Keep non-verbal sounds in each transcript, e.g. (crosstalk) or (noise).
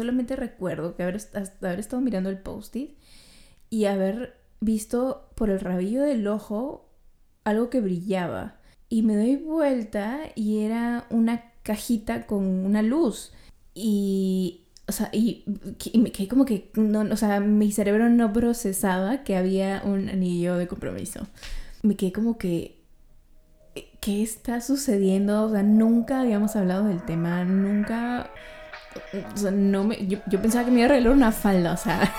Solamente recuerdo que haber, estado mirando el post-it y haber visto por el rabillo del ojo algo que brillaba. Y me doy vuelta y era una cajita con una luz. Y, o sea, y, me quedé como que, no, o sea, mi cerebro no procesaba que había un anillo de compromiso. Me quedé como que, ¿qué está sucediendo? O sea, nunca habíamos hablado del tema, nunca... Yo, pensaba que me iba a arreglar una falda, o sea...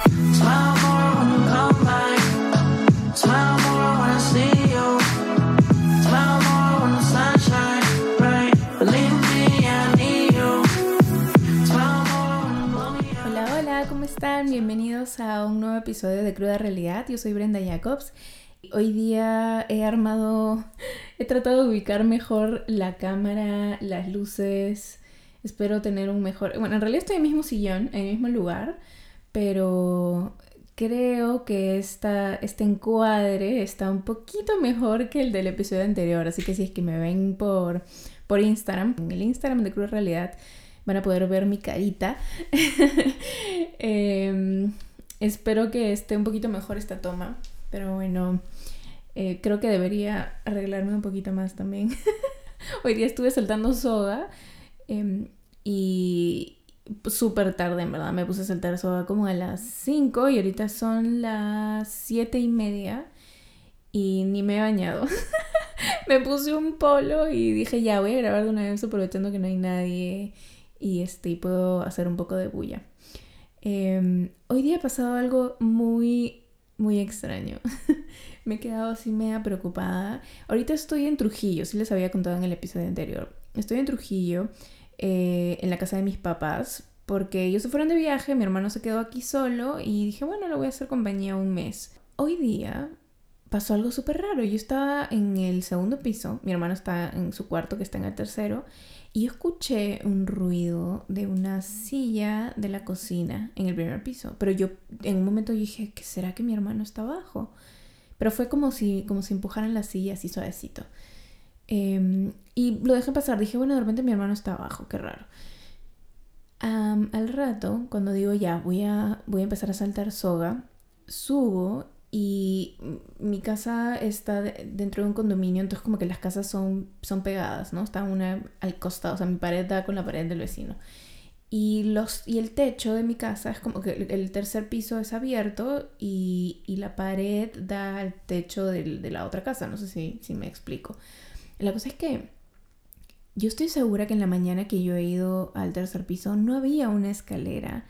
están? Bienvenidos a un nuevo episodio de Cruda Realidad. Yo soy Brenda Jacobs. Hoy día he armado, he tratado de ubicar mejor la cámara, las luces. Espero tener un mejor... Bueno, en realidad estoy en el mismo sillón, en el mismo lugar, pero creo que esta, este encuadre está un poquito mejor que el del episodio anterior. Así que si es que me ven por, por Instagram, en el Instagram de Cruda Realidad, van a poder ver mi carita. (laughs) Em, espero que esté un poquito mejor esta toma, pero bueno, eh, creo que debería arreglarme un poquito más también. (laughs) Hoy día estuve saltando soga em, y súper tarde, en verdad. Me puse a saltar soga como a las 5 y ahorita son las 7 y media y ni me he bañado. (laughs) me puse un polo y dije, ya voy a grabar de una vez aprovechando que no hay nadie y, este, puedo hacer un poco de bulla. Em, hoy día ha pasado algo muy, muy extraño. (laughs) me he quedado así media preocupada. Ahorita estoy en Trujillo, sí les había contado en el episodio anterior. Estoy en Trujillo, eh, en la casa de mis papás, porque ellos se fueron de viaje, mi hermano se quedó aquí solo y dije, bueno, le voy a hacer compañía un mes. Hoy día pasó algo súper raro. Yo estaba en el segundo piso, mi hermano está en su cuarto, que está en el tercero, y escuché un ruido de una silla de la cocina en el primer piso. Pero yo en un momento dije, ¿qué será que mi hermano está abajo? Pero fue como si, como si empujaran la silla así suavecito. Em, y lo dejé pasar. Dije, bueno, de repente mi hermano está abajo, qué raro. al rato, cuando digo ya, voy a, voy a empezar a saltar soga, subo y mi casa está dentro de un condominio, entonces como que las casas son, son pegadas, ¿no? Está una al costado, o sea, mi pared da con la pared del vecino. Y, los, y el techo de mi casa es como que el tercer piso es abierto y, y la pared da al techo de, de la otra casa, no sé si, si me explico. La cosa es que yo estoy segura que en la mañana que yo he ido al tercer piso no había una escalera.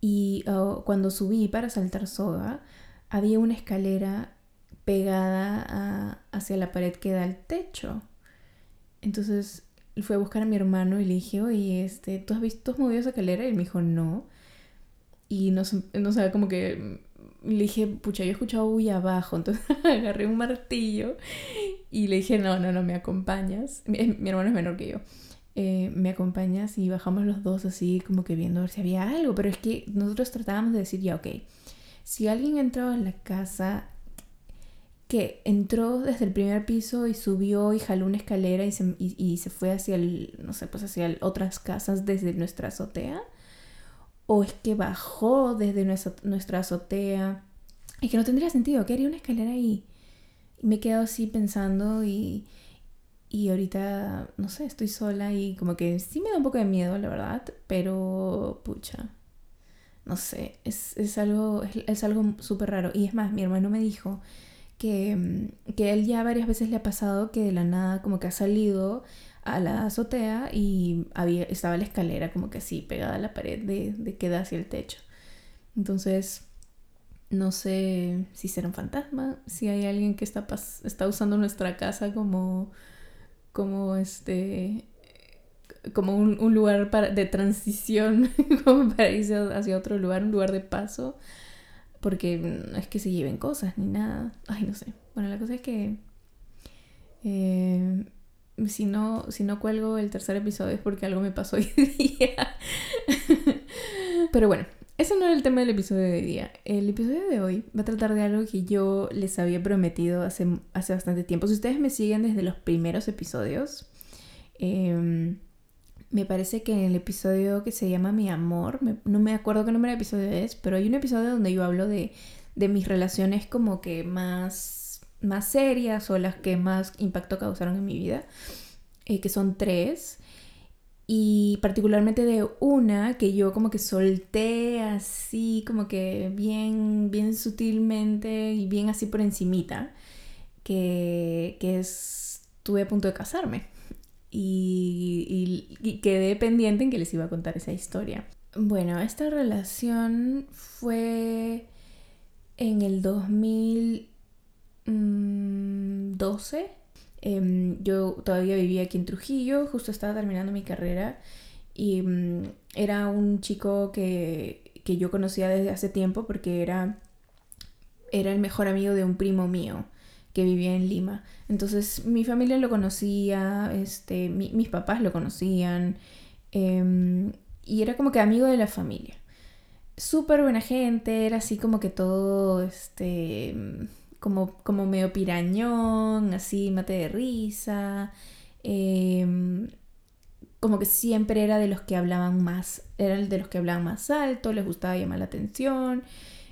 Y oh, cuando subí para saltar soga, había una escalera pegada hacia la pared que da al techo. Entonces fui a buscar a mi hermano y le dije, oye, este, ¿tú has visto, movido esa escalera? Y él me dijo, no. Y no, no sé, como que le dije, pucha, yo he escuchado muy abajo. (laughs) Entonces (laughs) agarré un martillo y le dije, no, no, no, me acompañas. Mi, hermano es menor que yo. Eh, me acompañas y bajamos los dos así como que viendo a ver si había algo. Pero es que nosotros tratábamos de decir, ya, ok si alguien entraba en la casa que entró desde el primer piso y subió y jaló una escalera y se, y, se fue hacia el, no sé, pues hacia otras casas desde nuestra azotea, o es que bajó desde nuestra, nuestra azotea, y que no tendría sentido, ¿qué haría una escalera ahí? Me quedo así pensando y, y ahorita, no sé, estoy sola y como que sí me da un poco de miedo, la verdad, pero pucha, no sé, es, algo es, algo súper raro. Y es más, mi hermano me dijo que, mm, que él ya varias veces le ha pasado que de la nada como que ha salido a la azotea y había, estaba la escalera como que así pegada a la pared de, de que da hacia el techo. Entonces, no sé si será un fantasma, si hay alguien que está, está usando nuestra casa como, como este como un, un lugar para, de transición, (laughs) como para irse hacia otro lugar, un lugar de paso, porque no es que se lleven cosas ni nada. Ay, no sé. Bueno, la cosa es que eh, si, no, si no cuelgo el tercer episodio es porque algo me pasó (laughs) hoy día. Pero bueno, ese no era el tema del episodio de hoy día. El episodio de hoy va a tratar de algo que yo les había prometido hace, hace bastante tiempo. Si ustedes me siguen desde los primeros episodios, eh, me parece que en el episodio que se llama Mi Amor, no me acuerdo qué número de episodio es, pero hay un episodio donde yo hablo de, de mis relaciones como que más, más serias o las que más impacto causaron en mi vida, eh, que son tres. Y particularmente de una que yo como que solté así, como que bien, bien sutilmente y bien así por encimita, que, que estuve a punto de casarme y, quedé pendiente en que les iba a contar esa historia. Bueno, esta relación fue en el 2012. Em, yo todavía vivía aquí en Trujillo, justo estaba terminando mi carrera y mm, era un chico que, que, yo conocía desde hace tiempo porque era, era el mejor amigo de un primo mío que vivía en Lima. Entonces mi familia lo conocía, este, mis papás lo conocían em, y era como que amigo de la familia. Súper buena gente, era así como que todo, este, como, como medio pirañón, así mate de risa. Em, como que siempre era de los que hablaban más, era de los que hablaban más alto, les gustaba llamar la atención.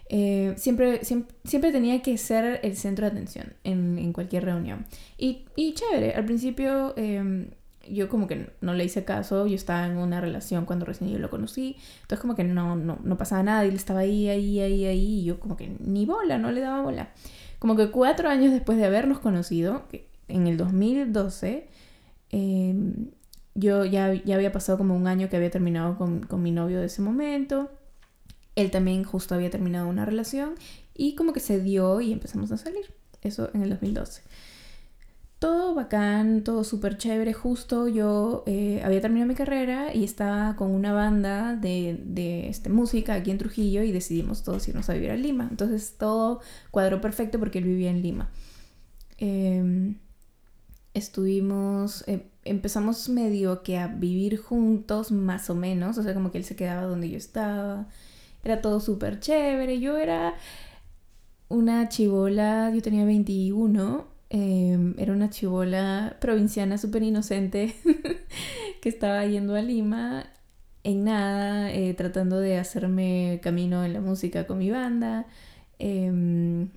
Eh, siempre, siempre, tenía que ser el centro de atención en, cualquier reunión. Y, chévere, al principio em, yo como que no le hice caso, yo estaba en una relación cuando recién yo lo conocí, entonces como que no, no, no pasaba nada, y él estaba ahí, ahí, ahí, ahí, y yo como que ni bola, no le daba bola. Como que cuatro años después de habernos conocido, en el 2012, em, yo ya, ya había pasado como un año que había terminado con, con mi novio de ese momento. Él también justo había terminado una relación y como que se dio y empezamos a salir. Eso en el 2012. Todo bacán, todo súper chévere. Justo yo eh, había terminado mi carrera y estaba con una banda de, de este, música aquí en Trujillo y decidimos todos irnos a vivir a Lima. Entonces todo cuadró perfecto porque él vivía en Lima. Em, estuvimos, em, empezamos medio que a vivir juntos más o menos, o sea, como que él se quedaba donde yo estaba era todo súper chévere. Yo era una chivola, yo tenía 21, em, era una chivola provinciana súper inocente (laughs) que estaba yendo a Lima en nada, eh, tratando de hacerme camino en la música con mi banda, em,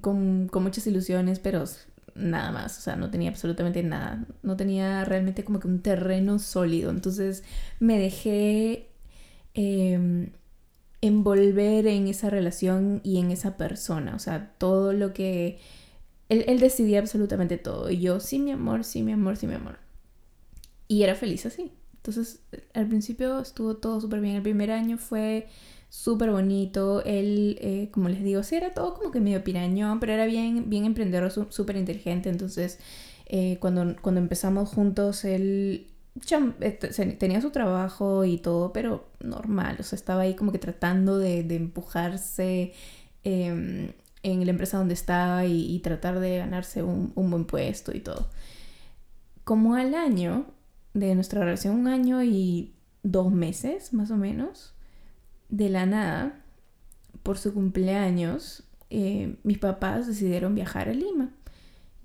con, con muchas ilusiones, pero nada más, o sea, no tenía absolutamente nada, no tenía realmente como que un terreno sólido, entonces me dejé eh, envolver en esa relación y en esa persona. O sea, todo lo que... Él, decidía absolutamente todo. Y yo, sí, mi amor, sí, mi amor, sí, mi amor. Y era feliz así. Entonces, al principio estuvo todo súper bien. El primer año fue súper bonito. Él, eh, como les digo, sí, era todo como que medio pirañón, pero era bien, bien emprendedor, súper inteligente. Entonces, eh, cuando, cuando empezamos juntos, él este, tenía su trabajo y todo, pero normal, o sea, estaba ahí como que tratando de, empujarse em, en la empresa donde estaba y, tratar de ganarse un, buen puesto y todo. Como al año de nuestra relación, un año y dos meses más o menos, de la nada, por su cumpleaños, eh, mis papás decidieron viajar a Lima.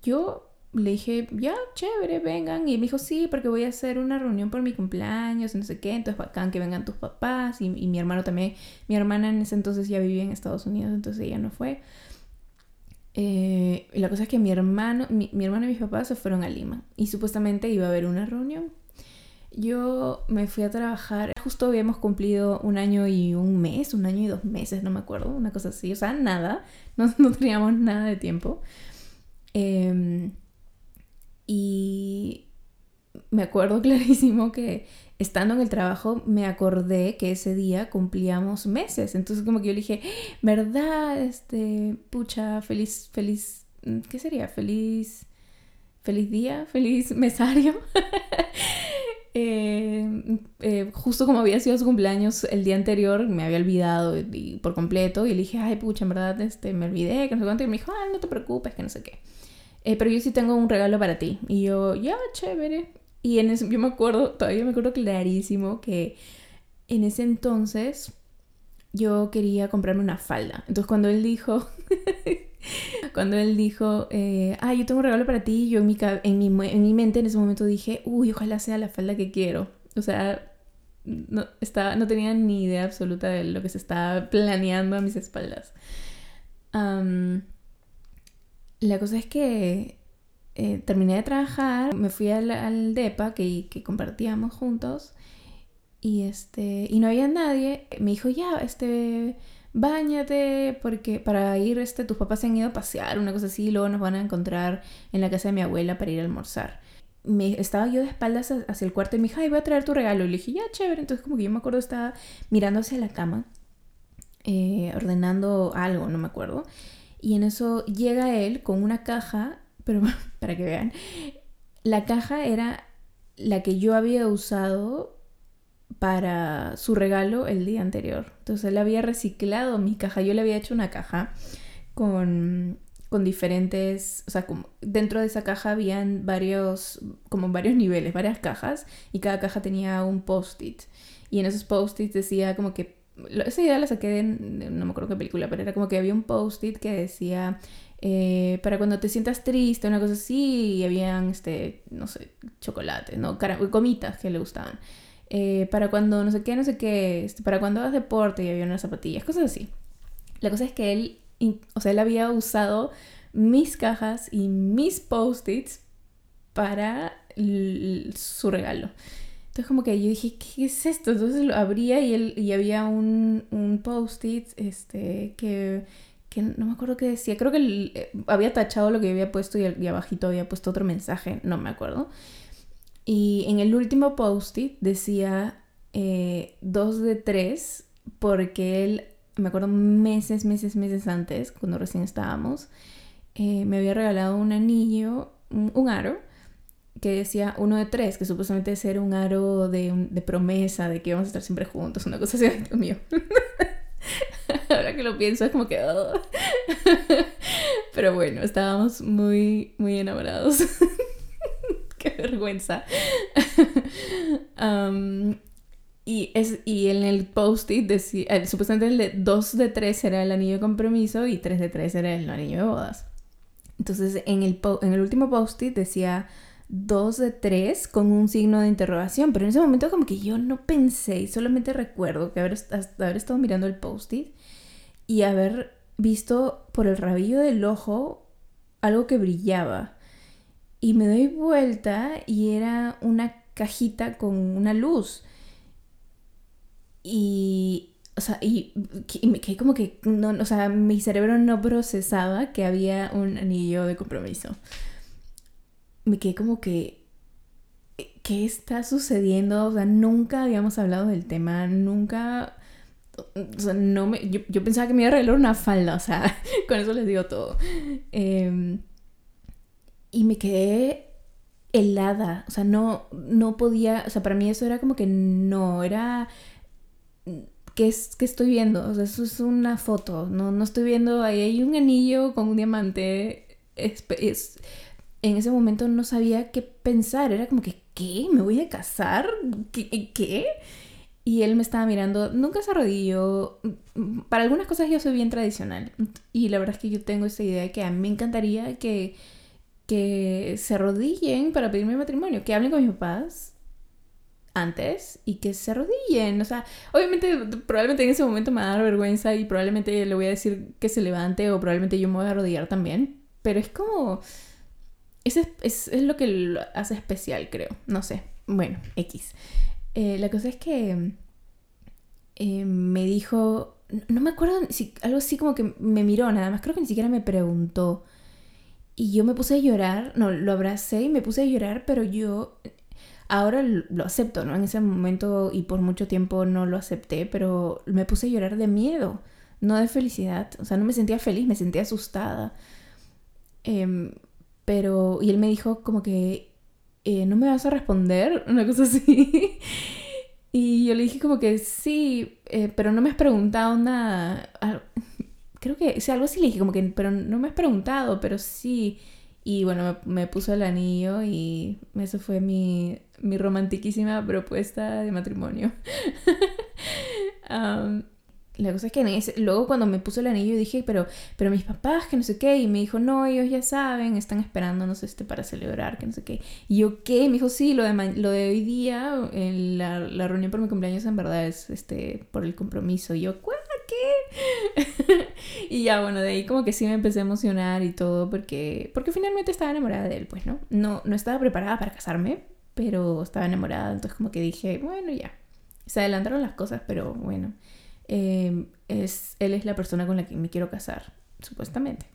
Yo le dije, ya, chévere, vengan. Y me dijo, sí, porque voy a hacer una reunión por mi cumpleaños, no sé qué. Entonces, bacán que vengan tus papás. Y, mi hermano también. Mi hermana en ese entonces ya vivía en Estados Unidos, entonces ella no fue. Eh, y la cosa es que mi hermano, mi, hermano y mis papás se fueron a Lima. Y supuestamente iba a haber una reunión. Yo me fui a trabajar, justo habíamos cumplido un año y un mes, un año y dos meses, no me acuerdo, una cosa así, o sea, nada, (laughs) no, teníamos nada de tiempo. Eh, y me acuerdo (laughs) clarísimo que estando en el trabajo me acordé que ese día cumplíamos meses. Entonces como que yo le dije, ¿verdad? Este, pucha, feliz, feliz, ¿qué sería? Feliz, feliz día, feliz (laughs) mesario. (laughs) Eh, eh, justo como había sido su cumpleaños el día anterior, me había olvidado por completo y le dije, ay, pucha, en verdad, este, me olvidé, que no sé cuánto. Y me dijo, ah, no te preocupes, que no sé qué. Eh, pero yo sí tengo un regalo para ti. Y yo, ya, chévere. Y en ese, yo me acuerdo, todavía me acuerdo clarísimo que en ese entonces yo quería comprarme una falda. Entonces cuando él dijo, (laughs) cuando él dijo, ah, yo tengo un regalo para ti, yo en mi, en, mi, en mi mente en ese momento dije, uy, ojalá sea la falda que quiero. O sea, no, estaba, no tenía ni idea absoluta de lo que se estaba planeando a mis espaldas. La cosa es que eh, terminé de trabajar, me fui al, DEPA que, que, compartíamos juntos y, este, y no había nadie. Me dijo, ya, este, bañate porque para ir, este, tus papás se han ido a pasear, una cosa así, y luego nos van a encontrar en la casa de mi abuela para ir a almorzar me, estaba yo de espaldas hacia el cuarto y me dijo, ay, voy a traer tu regalo. Y le dije, ya, chévere. Entonces como que yo me acuerdo, estaba mirando hacia la cama, eh, ordenando algo, no me acuerdo. Y en eso llega él con una caja, pero (laughs) para que vean, la caja era la que yo había usado para su regalo el día anterior. Entonces él había reciclado mi caja, yo le había hecho una caja con con diferentes, o sea, como dentro de esa caja habían varios, como varios niveles, varias cajas, y cada caja tenía un post-it. Y en esos post-its decía como que, esa idea la saqué de, no me acuerdo qué película, pero era como que había un post-it que decía, eh, para cuando te sientas triste, una cosa así, y habían, este, no sé, chocolate, ¿no? comitas que le gustaban. Eh, para cuando no sé qué, no sé qué, este, para cuando hagas deporte y había unas zapatillas, cosas así. La cosa es que él o sea, él había usado mis cajas y mis post-its para su regalo. Entonces como que yo dije, ¿qué es esto? Entonces lo abría y, él, y había un, un post-it este, que, que, no me acuerdo qué decía. Creo que eh, había tachado lo que había puesto y, y, abajito había puesto otro mensaje, no me acuerdo. Y en el último post-it decía eh, dos de tres porque él me acuerdo meses, meses, meses antes, cuando recién estábamos, eh, me había regalado un anillo, un, aro, que decía uno de tres, que supuestamente era un aro de, promesa, de que íbamos a estar siempre juntos, una cosa así, Dios mío. (laughs) Ahora que lo pienso es como que... Oh. (laughs) Pero bueno, estábamos muy, muy enamorados. (laughs) Qué vergüenza. um, y, es, y en el post-it decía, eh, supuestamente el de 2 de 3 era el anillo de compromiso y 3 de 3 era el anillo de bodas. Entonces en el, en el último post-it decía 2 de 3 con un signo de interrogación, pero en ese momento como que yo no pensé y solamente recuerdo que haber, haber estado mirando el post-it y haber visto por el rabillo del ojo algo que brillaba. Y me doy vuelta y era una cajita con una luz. Y, o sea, y, me quedé como que, no, o sea, mi cerebro no procesaba que había un anillo de compromiso. Me quedé como que, ¿qué está sucediendo? O sea, nunca habíamos hablado del tema, nunca... O sea, no me, yo, pensaba que me iba a regalar una falda, o sea, (laughs) con eso les digo todo. Em, y me quedé helada, o sea, no, no podía, o sea, para mí eso era como que no, era ¿qué, es, que estoy viendo? O sea, eso es una foto, no, no estoy viendo, ahí hay un anillo con un diamante. Es, en ese momento no sabía qué pensar, era como que, ¿qué? ¿Me voy a casar? ¿Qué? ¿Qué? Y él me estaba mirando, nunca se arrodilló. Para algunas cosas yo soy bien tradicional. Y la verdad es que yo tengo esta idea de que a mí me encantaría que, que se arrodillen para pedirme matrimonio, que hablen con mis papás antes y que se arrodillen. O sea, obviamente, probablemente en ese momento me va a dar vergüenza y probablemente le voy a decir que se levante o probablemente yo me voy a arrodillar también. Pero es como... Es, es, es lo que lo hace especial, creo. No sé. Bueno, X. Eh, la cosa es que eh, me dijo... No me acuerdo si algo así como que me miró nada más. Creo que ni siquiera me preguntó. Y yo me puse a llorar. No, lo abracé y me puse a llorar, pero yo Ahora lo acepto, ¿no? En ese momento y por mucho tiempo no lo acepté, pero me puse a llorar de miedo, no de felicidad. O sea, no me sentía feliz, me sentía asustada. Em, pero, y él me dijo como que, eh, ¿no me vas a responder? Una cosa así. (laughs) y yo le dije como que sí, eh, pero no me has preguntado nada. (laughs) Creo que, o sea, algo así le dije como que, pero no me has preguntado, pero sí. Y bueno, me, puso el anillo y eso fue mi, mi romantiquísima propuesta de matrimonio. (laughs) la cosa es que luego cuando me puso el anillo dije, pero, pero mis papás, que no sé qué, y me dijo, no, ellos ya saben, están esperándonos este para celebrar, que no sé qué. Y yo, ¿qué? Me dijo, sí, lo de, lo de hoy día, la, la, reunión por mi cumpleaños en verdad es este por el compromiso. Y yo, ¿qué? (laughs) y ya, bueno, de ahí como que sí me empecé a emocionar y todo, porque, porque finalmente estaba enamorada de él, pues, ¿no? No, no estaba preparada para casarme, pero estaba enamorada, entonces como que dije, bueno, ya. Se adelantaron las cosas, pero bueno. Em, es, él es la persona con la que me quiero casar, supuestamente.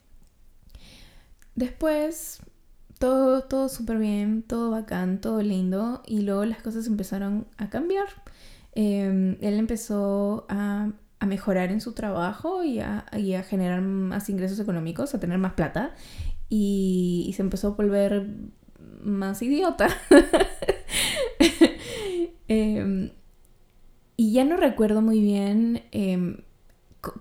Después, todo, todo súper bien, todo bacán, todo lindo, y luego las cosas empezaron a cambiar. Em, él empezó a, a, mejorar en su trabajo y a, y a, generar más ingresos económicos, a tener más plata, y, se empezó a volver más idiota. (laughs) eh, y ya no recuerdo muy bien em,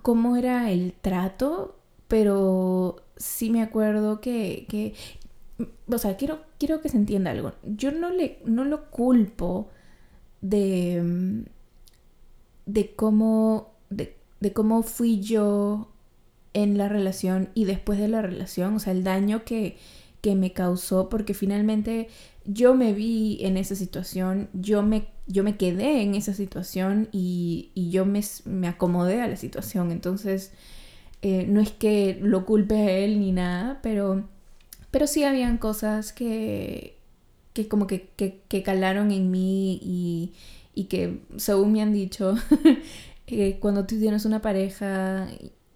cómo era el trato, pero sí me acuerdo que, o sea, quiero, quiero que se entienda algo. Yo no, le, no lo culpo de, em, de cómo, de, de cómo fui yo en la relación y después de la relación, o sea, el daño que, que me causó, porque finalmente yo me vi en esa situación, yo me, yo me quedé en esa situación y, yo me, acomodé a la situación. Entonces, eh, no es que lo culpe a él ni nada, pero, pero sí habían cosas que, que como que, que, calaron en mí y, y, que, según me han dicho, (laughs) eh, cuando tú tienes una pareja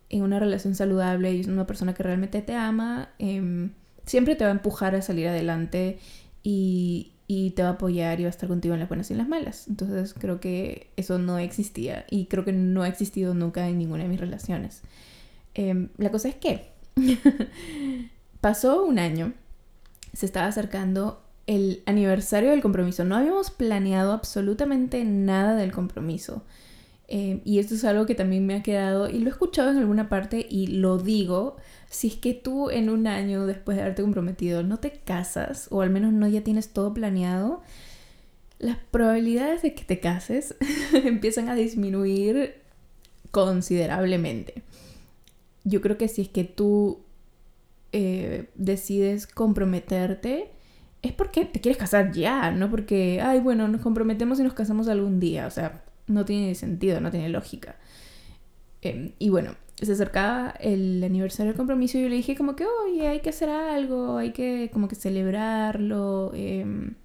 en una relación saludable y es una persona que realmente te ama, em, siempre te va a empujar a salir adelante y, te va a apoyar y va a estar contigo en las buenas y en las malas. Entonces creo que eso no existía y creo que no ha existido nunca en ninguna de mis relaciones. Em, la cosa es que (laughs) pasó un año, se estaba acercando el aniversario del compromiso. No habíamos planeado absolutamente nada del compromiso. Em, y esto es algo que también me ha quedado y lo he escuchado en alguna parte y lo digo si es que tú en un año después de haberte comprometido no te casas, o al menos no ya tienes todo planeado, las probabilidades de que te cases (laughs) empiezan a disminuir considerablemente. Yo creo que si es que tú eh, decides comprometerte, es porque te quieres casar ya, no porque, ay, bueno, nos comprometemos y nos casamos algún día. O sea, no tiene sentido, no tiene lógica. Em, y bueno, se acercaba el aniversario del compromiso y yo le dije como que, oye, hay que hacer algo, hay que como que celebrarlo, em,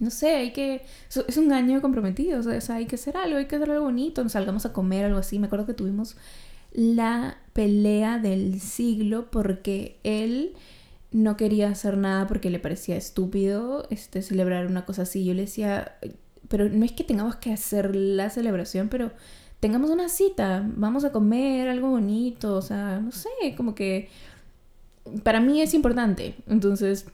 no sé, hay que... Es un año comprometido, o sea, hay que hacer algo, hay que hacer algo bonito, nos salgamos a comer, algo así. Me acuerdo que tuvimos la pelea del siglo porque él no quería hacer nada porque le parecía estúpido este, celebrar una cosa así. Yo le decía, pero no es que tengamos que hacer la celebración, pero tengamos una cita, vamos a comer algo bonito, o sea, no sé, como que para mí es importante. Entonces,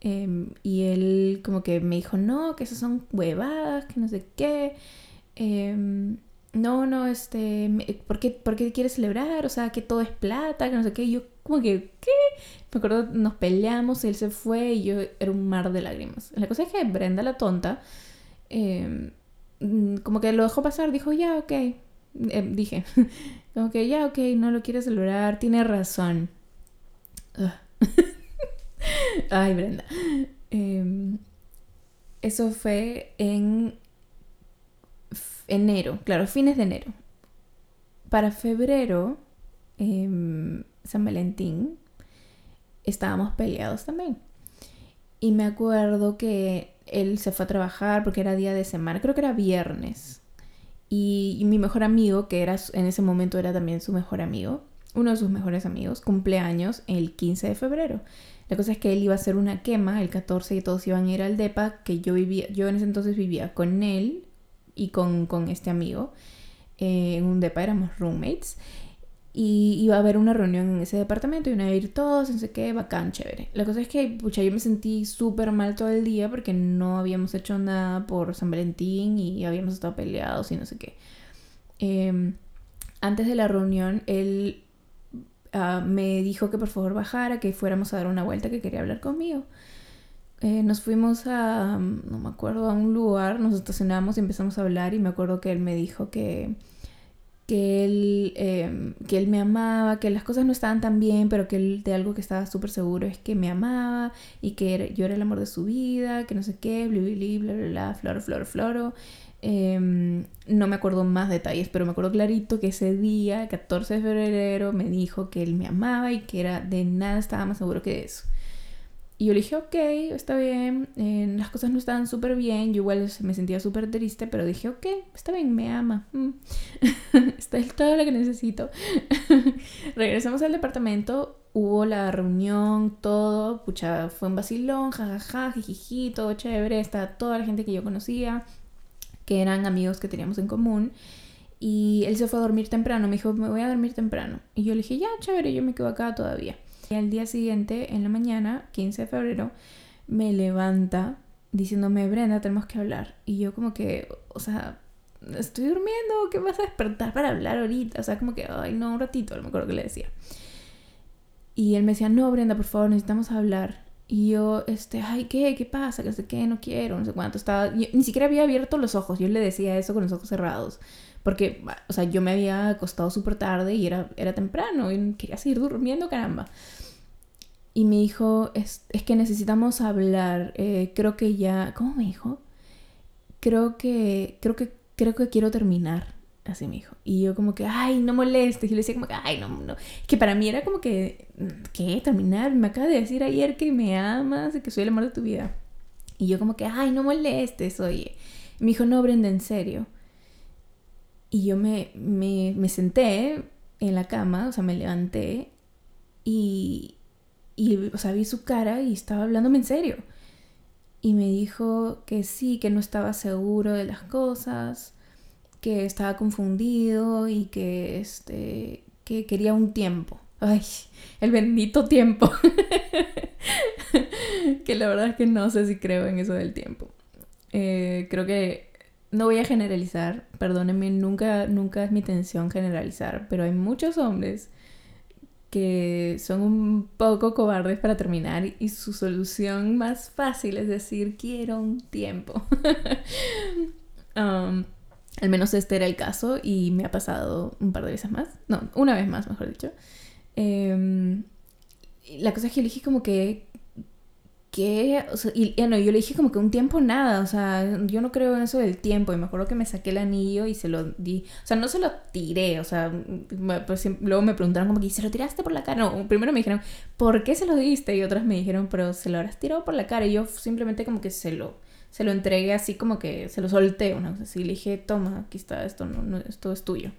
em, y él como que me dijo, no, que esas son huevadas, que no sé qué. Em, no, no, este, ¿por qué, ¿por qué quieres celebrar? O sea, que todo es plata, que no sé qué. Y yo como que, ¿qué? Me acuerdo, nos peleamos, él se fue y yo era un mar de lágrimas. La cosa es que Brenda la tonta, eh, como que lo dejó pasar, dijo, ya, ok. Eh, dije, (laughs) como que ya, ok, no lo quiere celebrar, tiene razón. (laughs) Ay, Brenda. Em, eso fue en enero, claro, fines de enero. Para febrero, em, San Valentín, estábamos peleados también. Y me acuerdo que él se fue a trabajar porque era día de semana, creo que era viernes. Y, mi mejor amigo, que era en ese momento era también su mejor amigo, uno de sus mejores amigos, cumpleaños el 15 de febrero. La cosa es que él iba a hacer una quema el 14 y todos iban a ir al DEPA, que yo vivía, yo en ese entonces vivía con él y con, con este amigo. Eh, en un DEPA éramos roommates y iba a haber una reunión en ese departamento y iban a ir todos, no sé qué, bacán, chévere. La cosa es que, pucha, yo me sentí súper mal todo el día porque no habíamos hecho nada por San Valentín y habíamos estado peleados y no sé qué. Em, antes de la reunión, él ah, me dijo que por favor bajara, que fuéramos a dar una vuelta, que quería hablar conmigo. Eh, nos fuimos a, no me acuerdo, a un lugar, nos estacionamos y empezamos a hablar y me acuerdo que él me dijo que que él, em, que él me amaba, que las cosas no estaban tan bien, pero que él de algo que estaba súper seguro es que me amaba y que yo era el amor de su vida, que no sé qué, bla, bla, bla, bla, floro, floro, floro. Em, no me acuerdo más detalles, pero me acuerdo clarito que ese día, 14 de febrero, me dijo que él me amaba y que era de nada estaba más seguro que eso. Y yo le dije, ok, está bien, eh, las cosas no estaban súper bien, yo igual me sentía súper triste, pero dije, ok, está bien, me ama. Mm. (laughs) está es todo lo que necesito. (laughs) Regresamos al departamento, hubo la reunión, todo, pucha, fue un vacilón, jajaja, jijiji, todo chévere, está toda la gente que yo conocía, que eran amigos que teníamos en común. Y él se fue a dormir temprano, me dijo, me voy a dormir temprano. Y yo le dije, ya, chévere, yo me quedo acá todavía. Y al día siguiente, en la mañana, 15 de febrero, me levanta diciéndome, Brenda, tenemos que hablar. Y yo como que, o sea, estoy durmiendo, ¿qué vas a despertar para hablar ahorita? O sea, como que, ay, no, un ratito, no me acuerdo que le decía. Y él me decía, no, Brenda, por favor, necesitamos hablar. Y yo, este, ay, ¿qué? ¿Qué pasa? Que sé qué, no quiero, no sé cuánto. Estaba, ni siquiera había abierto los ojos. Yo le decía eso con los ojos cerrados. Porque, o sea, yo me había acostado súper tarde y era, era temprano y quería seguir durmiendo, caramba. Y me dijo, es, es que necesitamos hablar. Eh, creo que ya, ¿cómo me dijo? Creo que, creo que, creo que quiero terminar. Así me dijo. Y yo como que, ay, no molestes. Y le decía como que, ay, no, no. Que para mí era como que, ¿qué? Terminar. Me acaba de decir ayer que me amas y que soy el amor de tu vida. Y yo como que, ay, no molestes, oye. me dijo, no, Brenda, en serio. Y yo me, me, me senté en la cama, o sea, me levanté y, y, o sea, vi su cara y estaba hablándome en serio. Y me dijo que sí, que no estaba seguro de las cosas, que estaba confundido y que, este, que quería un tiempo. Ay, el bendito tiempo. (laughs) que la verdad es que no sé si creo en eso del tiempo. Eh, creo que no voy a generalizar, perdónenme, nunca, nunca es mi intención generalizar, pero hay muchos hombres que son un poco cobardes para terminar y su solución más fácil es decir quiero un tiempo. (laughs) Um, al menos este era el caso y me ha pasado un par de veces más. No, una vez más, mejor dicho. Em, la cosa es que elegí como que ¿qué? O sea, y, yo le dije como que un tiempo nada, o sea, yo no creo en eso del tiempo. Y me acuerdo que me saqué el anillo y se lo di. O sea, no se lo tiré, o sea, pues, luego me preguntaron como que, ¿se lo tiraste por la cara? No, primero me dijeron, ¿por qué se lo diste? Y otras me dijeron, pero se lo habrás tirado por la cara. Y yo simplemente como que se lo, se lo entregué así como que se lo solté, ¿no? Así le dije, toma, aquí está, esto, no, no, esto es tuyo.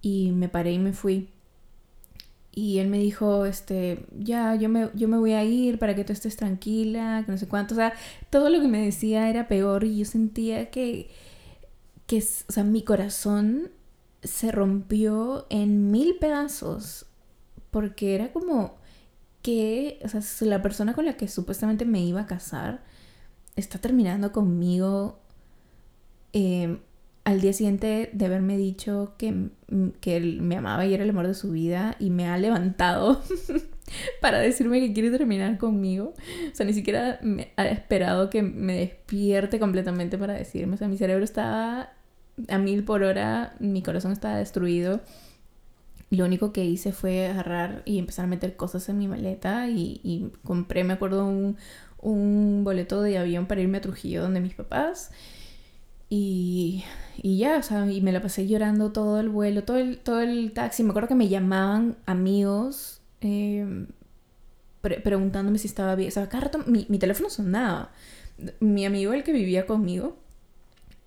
Y me paré y me fui. Y él me dijo, este, ya, yo me, yo me voy a ir para que tú estés tranquila, que no sé cuánto. O sea, todo lo que me decía era peor y yo sentía que, que o sea, mi corazón se rompió en mil pedazos. Porque era como que, o sea, la persona con la que supuestamente me iba a casar está terminando conmigo. Eh, al día siguiente de haberme dicho que, que él me amaba y era el amor de su vida y me ha levantado (laughs) para decirme que quiere terminar conmigo. O sea, ni siquiera me ha esperado que me despierte completamente para decirme. O sea, mi cerebro estaba a mil por hora, mi corazón estaba destruido. Lo único que hice fue agarrar y empezar a meter cosas en mi maleta y, y compré, me acuerdo, un, un boleto de avión para irme a Trujillo donde mis papás. Y, y, ya, o sea, y me la pasé llorando todo el vuelo, todo el, todo el taxi. Me acuerdo que me llamaban amigos em, preguntándome si estaba bien. O sea, cada rato mi, mi, teléfono sonaba. Mi amigo, el que vivía conmigo,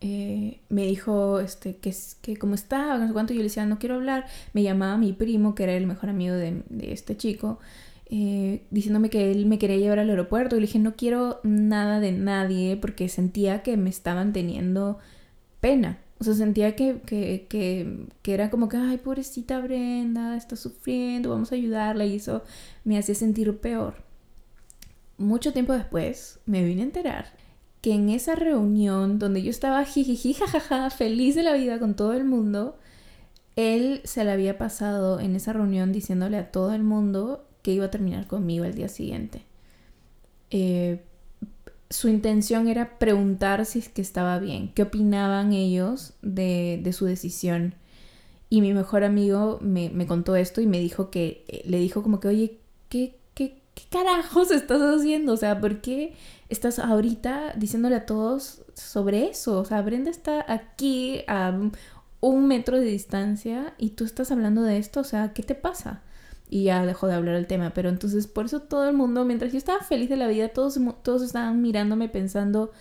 eh, me dijo este, que, que cómo estaba, no cuánto. Yo le decía, no quiero hablar. Me llamaba mi primo, que era el mejor amigo de, de este chico. Eh, diciéndome que él me quería llevar al aeropuerto y le dije no quiero nada de nadie porque sentía que me estaban teniendo pena. O sea, sentía que, que, que, que era como que, ay, pobrecita Brenda, está sufriendo, vamos a ayudarla y eso me hacía sentir peor. Mucho tiempo después me vine a enterar que en esa reunión donde yo estaba jijiji, jajaja, feliz de la vida con todo el mundo, él se le había pasado en esa reunión diciéndole a todo el mundo que iba a terminar conmigo el día siguiente. Eh, su intención era preguntar si es que estaba bien, qué opinaban ellos de, su decisión. Y mi mejor amigo me, me contó esto y me dijo que, eh, le dijo como que, oye, ¿qué, qué, qué carajos estás haciendo? O sea, ¿por qué estás ahorita diciéndole a todos sobre eso? O sea, Brenda está aquí a un metro de distancia y tú estás hablando de esto, o sea, ¿qué te pasa? Y ya dejó de hablar el tema, pero entonces por eso todo el mundo, mientras yo estaba feliz de la vida, todos, todos estaban mirándome pensando,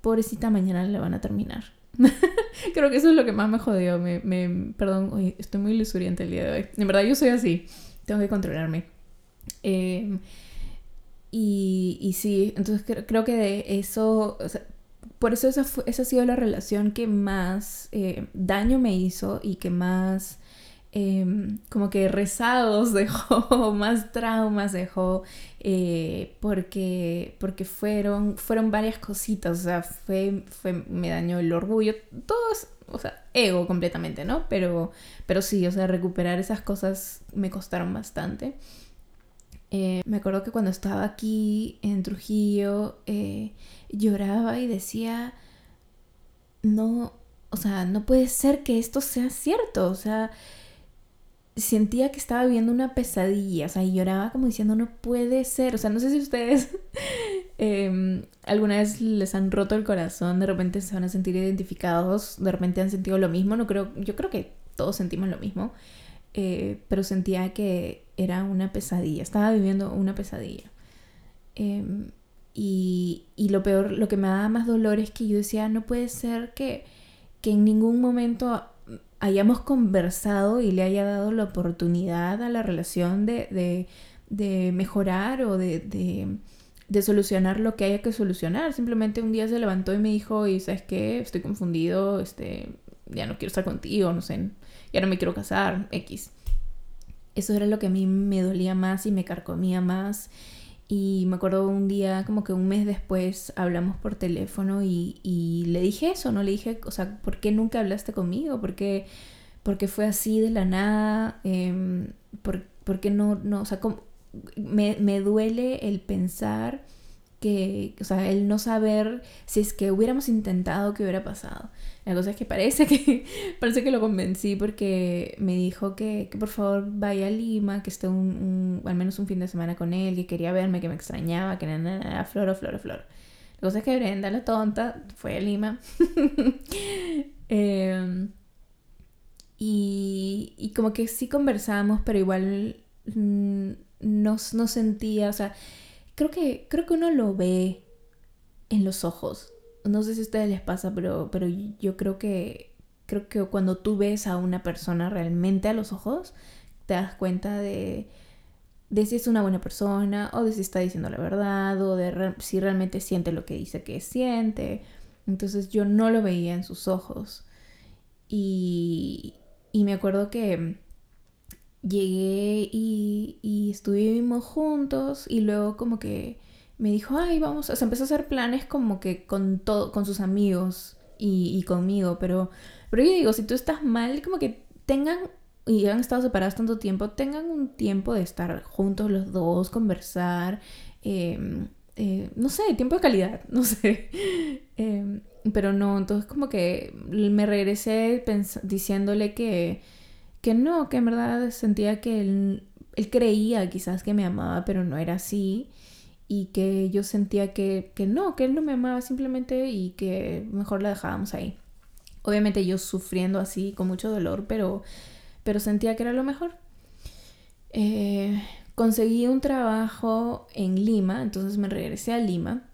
pobrecita, mañana le van a terminar. (laughs) Creo que eso es lo que más me jodió. Me, me, perdón, estoy muy ilusuriente el día de hoy. En verdad yo soy así. Tengo que controlarme. Em, y, y, sí, entonces creo, que de eso, por eso esa, esa ha sido la relación que más eh, daño me hizo y que más Em, como que rezados (laughs) dejó, más traumas dejó, eh, porque, porque fueron, fueron varias cositas, o sea, fue, fue, me dañó el orgullo, todo o sea, ego completamente, ¿no? Pero, pero sí, o sea, recuperar esas cosas me costaron bastante. Eh, me acuerdo que cuando estaba aquí en Trujillo, eh, lloraba y decía, no, o sea, no puede ser que esto sea cierto, o sea, sentía que estaba viviendo una pesadilla, o sea, y lloraba como diciendo, no puede ser, o sea, no sé si ustedes (laughs) em, alguna vez les han roto el corazón, de repente se van a sentir identificados, de repente han sentido lo mismo, no creo, yo creo que todos sentimos lo mismo, eh, pero sentía que era una pesadilla, estaba viviendo una pesadilla. Em, y, y, lo peor, lo que me daba más dolor es que yo decía, no puede ser que, que en ningún momento hayamos conversado y le haya dado la oportunidad a la relación de, mejorar o de, solucionar lo que haya que solucionar. Simplemente un día se levantó y me dijo, y sabes qué, estoy confundido, este, ya no quiero estar contigo, no sé, ya no me quiero casar, X. Eso era lo que a mí me dolía más y me carcomía más. Y me acuerdo un día, como que un mes después, hablamos por teléfono y, le dije eso, ¿no? Le dije, o sea, ¿por qué nunca hablaste conmigo? ¿Por qué, fue así de la nada? Em, ¿por, qué no, no, o sea, me, me duele el pensar que, o sea, el no saber si es que hubiéramos intentado qué hubiera pasado. La cosa es que parece que, (laughs) parece que lo convencí porque me dijo que, por favor vaya a Lima, que esté un, al menos un fin de semana con él, que quería verme, que me extrañaba, que nada, nada, flor, flor, flor. La cosa es que Brenda, la tonta, fue a Lima. (laughs) Em, y, y como que sí conversamos, pero igual mm, no, no sentía, o sea, creo que, creo que uno lo ve en los ojos. No sé si a ustedes les pasa, pero, pero yo creo que, creo que cuando tú ves a una persona realmente a los ojos, te das cuenta de, de si es una buena persona, o de si está diciendo la verdad, o de si realmente siente lo que dice que siente. Entonces yo no lo veía en sus ojos. Y, y me acuerdo que llegué y, estuvimos juntos y luego como que me dijo, ay, vamos, o sea, empezó a hacer planes como que con todo, con sus amigos y, y, conmigo, pero, pero yo digo, si tú estás mal, como que tengan, y han estado separados tanto tiempo, tengan un tiempo de estar juntos los dos, conversar, em, eh, no sé, tiempo de calidad, (laughs) no sé. Em, pero no, entonces como que me regresé diciéndole que que no, que en verdad sentía que él, él creía quizás que me amaba, pero no era así. Y que yo sentía que, que no, que él no me amaba simplemente y que mejor la dejábamos ahí. Obviamente yo sufriendo así, con mucho dolor, pero, pero sentía que era lo mejor. Eh, conseguí un trabajo en Lima, entonces me regresé a Lima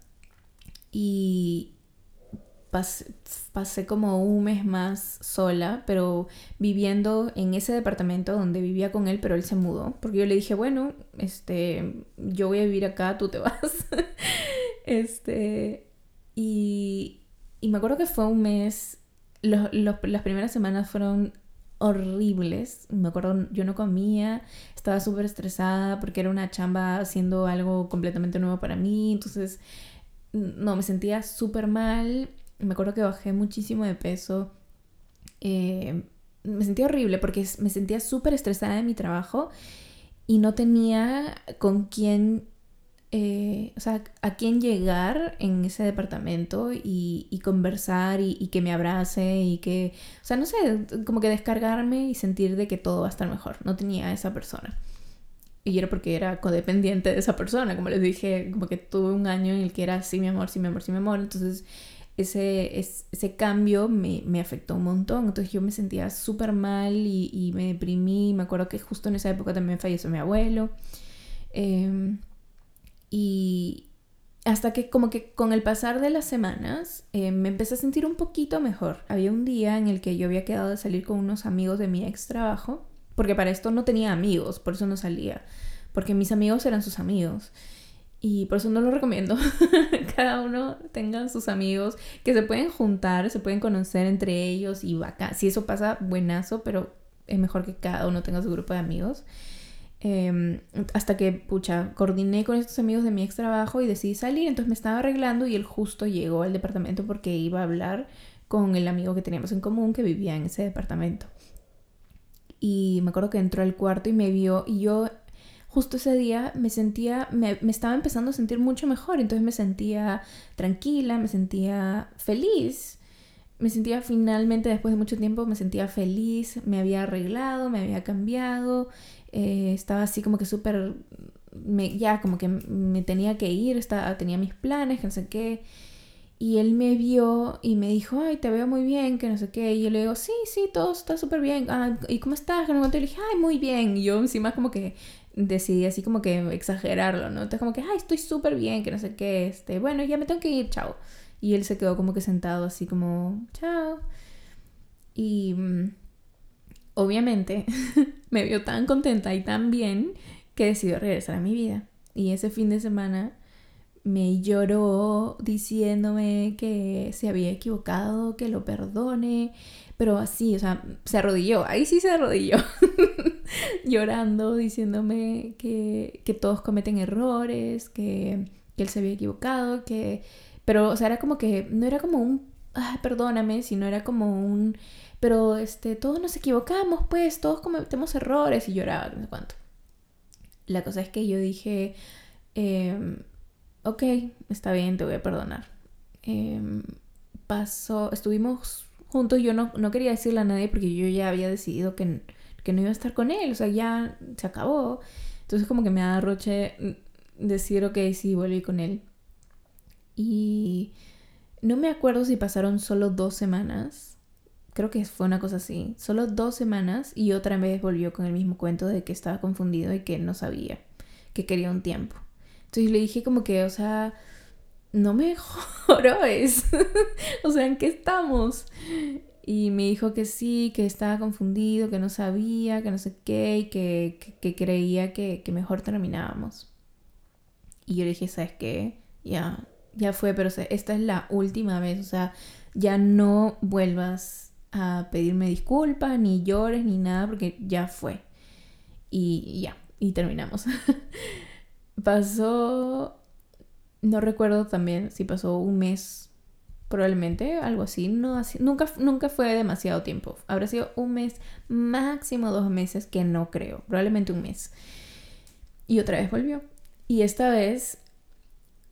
y, pasé, como un mes más sola, pero viviendo en ese departamento donde vivía con él, pero él se mudó, porque yo le dije, bueno, este, yo voy a vivir acá, tú te (laughs) vas. este, y, y me acuerdo que fue un mes, las primeras semanas fueron horribles. Me acuerdo, yo no comía, estaba súper estresada porque era una chamba haciendo algo completamente nuevo para mí. Entonces, no, me sentía súper mal me acuerdo que bajé muchísimo de peso. Eh, me sentía horrible porque me sentía súper estresada de mi trabajo y no tenía con quién eh, o sea, a quién llegar en ese departamento y, conversar y, que me abrace y que, o sea, no sé, como que descargarme y sentir de que todo va a estar mejor. No tenía a esa persona. Y era porque era codependiente de esa persona, como les dije, como que tuve un año en el que era sí mi amor, sí mi amor, sí mi amor. Entonces ese, ese cambio me, me, afectó un montón. Entonces yo me sentía súper mal y, y, me deprimí. Me acuerdo que justo en esa época también falleció mi abuelo. Eh, y hasta que como que con el pasar de las semanas eh, me empecé a sentir un poquito mejor. Había un día en el que yo había quedado de salir con unos amigos de mi ex trabajo, porque para esto no tenía amigos, por eso no salía, porque mis amigos eran sus amigos. Y por eso no lo recomiendo. (laughs) Cada uno tenga sus amigos que se pueden juntar, se pueden conocer entre ellos y vaca. Si eso pasa, buenazo, pero es mejor que cada uno tenga su grupo de amigos. Em, hasta que, pucha, coordiné con estos amigos de mi ex trabajo y decidí salir. Entonces me estaba arreglando y él justo llegó al departamento porque iba a hablar con el amigo que teníamos en común que vivía en ese departamento. Y me acuerdo que entró al cuarto y me vio y yo justo ese día me sentía, me, me estaba empezando a sentir mucho mejor. Entonces me sentía tranquila, me sentía feliz me sentía finalmente, después de mucho tiempo, me sentía feliz, me había arreglado, me había cambiado, eh, estaba así como que súper, ya como que me tenía que ir, estaba, tenía mis planes, que no sé qué. Y él me vio y me dijo, ay, te veo muy bien, que no sé qué. Y yo le digo, sí, sí, todo está súper bien. Ah, ¿Y cómo estás? Le dije, ay, muy bien. Y yo encima como que decidí así como que exagerarlo, ¿no? Entonces como que, ay, estoy súper bien, que no sé qué. Este, bueno, ya me tengo que ir, chao. Y él se quedó como que sentado así como, chao. Y mm, obviamente (laughs) me vio tan contenta y tan bien que decidió regresar a mi vida. Y ese fin de semana me lloró diciéndome que se había equivocado, que lo perdone, pero así, o sea, se arrodilló, ahí sí se arrodilló, (laughs) llorando, diciéndome que, que, todos cometen errores, que, que, él se había equivocado, que... Pero, o sea, era como que, no era como un, ah, perdóname, sino era como un, pero este, todos nos equivocamos, pues, todos cometemos errores y lloraba, no sé cuánto. La cosa es que yo dije, em, ok, está bien, te voy a perdonar. Em, pasó, estuvimos juntos, yo no, no, quería decirle a nadie porque yo ya había decidido que, que, no iba a estar con él, o sea, ya se acabó. Entonces como que me da roche decir, ok, sí, volví con él. Y no me acuerdo si pasaron solo dos semanas creo que fue una cosa así, solo dos semanas y otra vez volvió con el mismo cuento de que estaba confundido y que no sabía, que quería un tiempo. Entonces le dije como que, o sea, no me (laughs) es o sea, ¿en qué estamos? Y me dijo que sí, que estaba confundido, que no sabía, que no sé qué, y que, que, creía que, que, mejor terminábamos. Y yo le dije, ¿sabes qué? Ya, ya fue, pero esta es la última vez, o sea, ya no vuelvas a pedirme disculpas, ni llores, ni nada, porque ya fue. Y, ya, y terminamos. (laughs) pasó, no recuerdo también si pasó un mes, probablemente, algo así. No, así nunca, nunca fue demasiado tiempo. Habrá sido un mes, máximo dos meses, que no creo, probablemente un mes. Y otra vez volvió. Y esta vez,